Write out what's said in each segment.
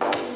Bye.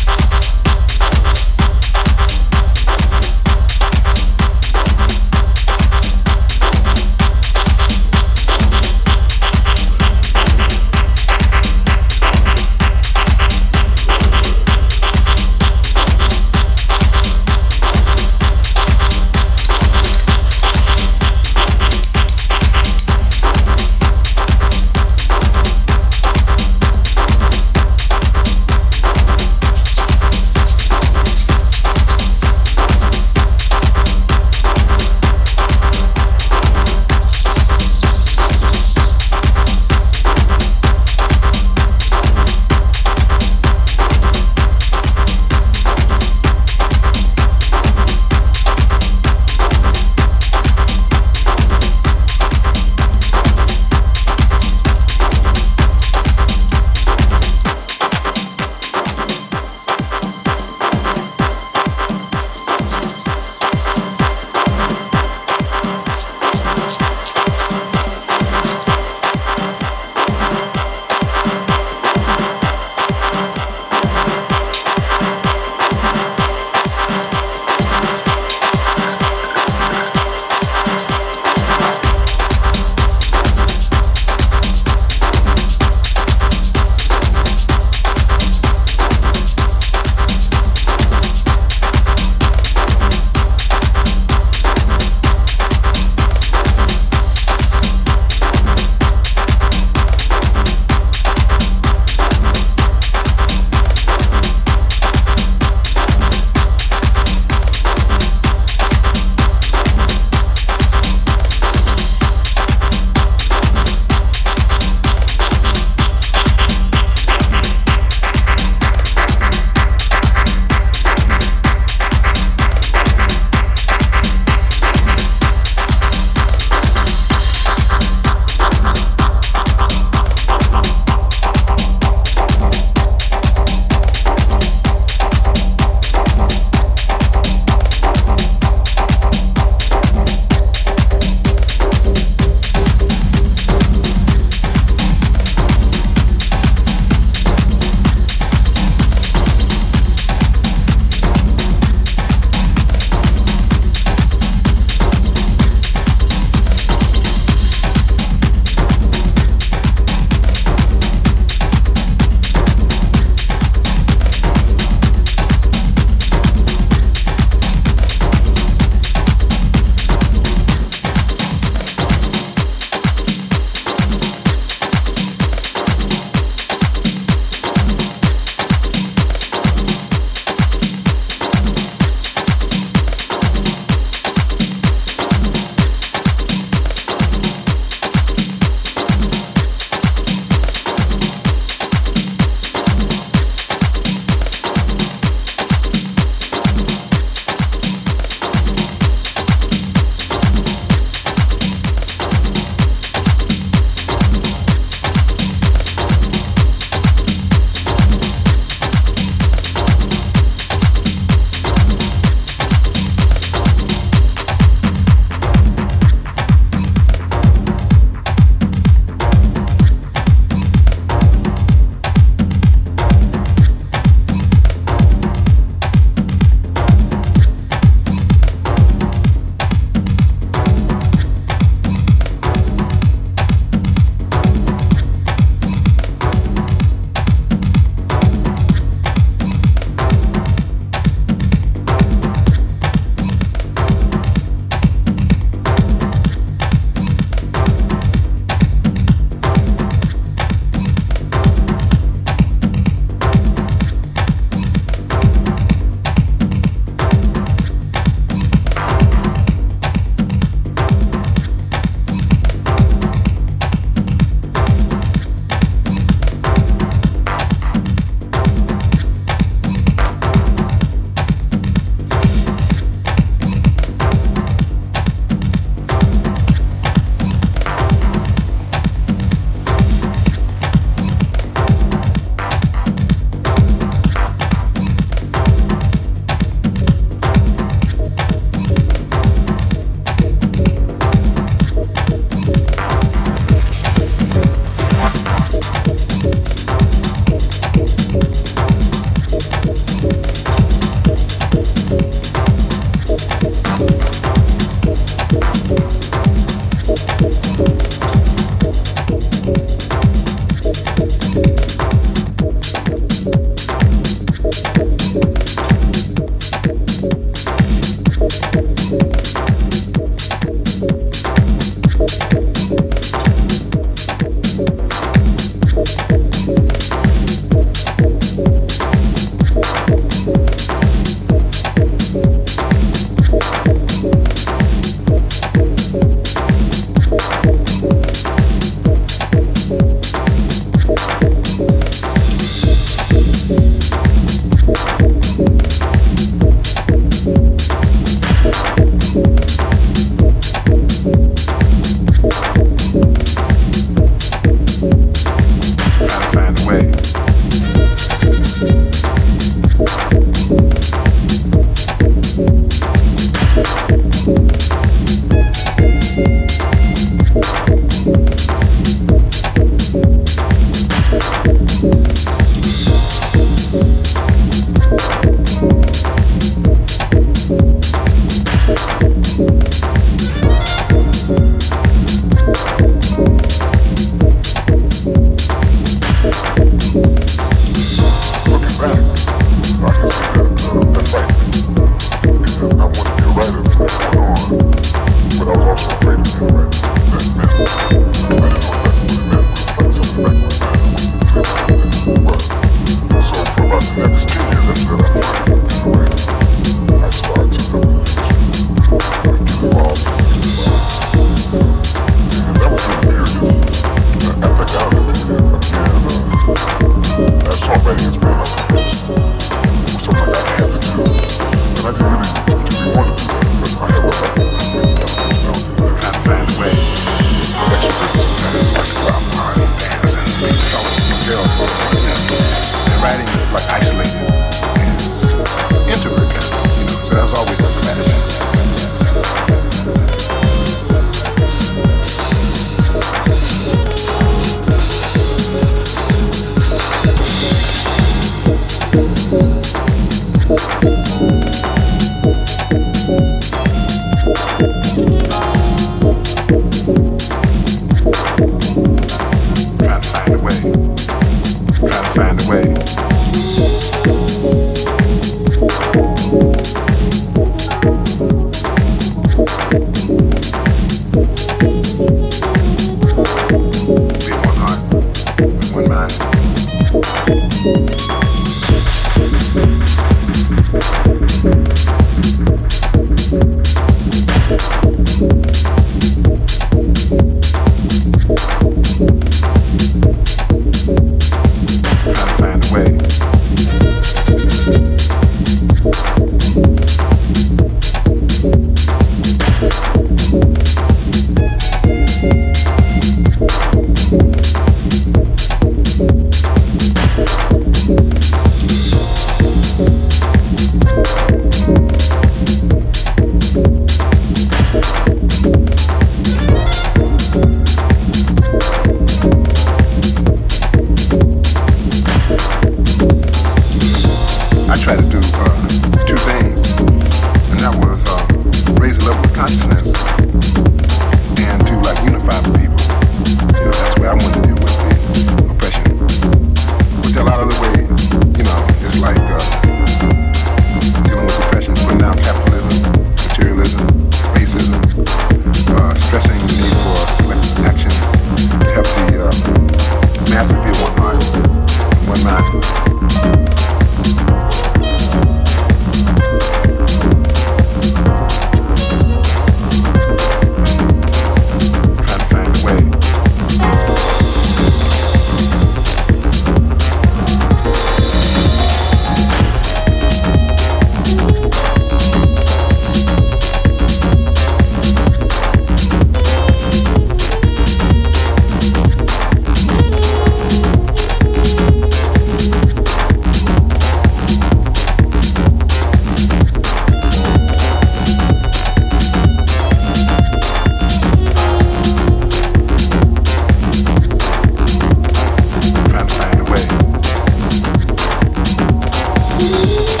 you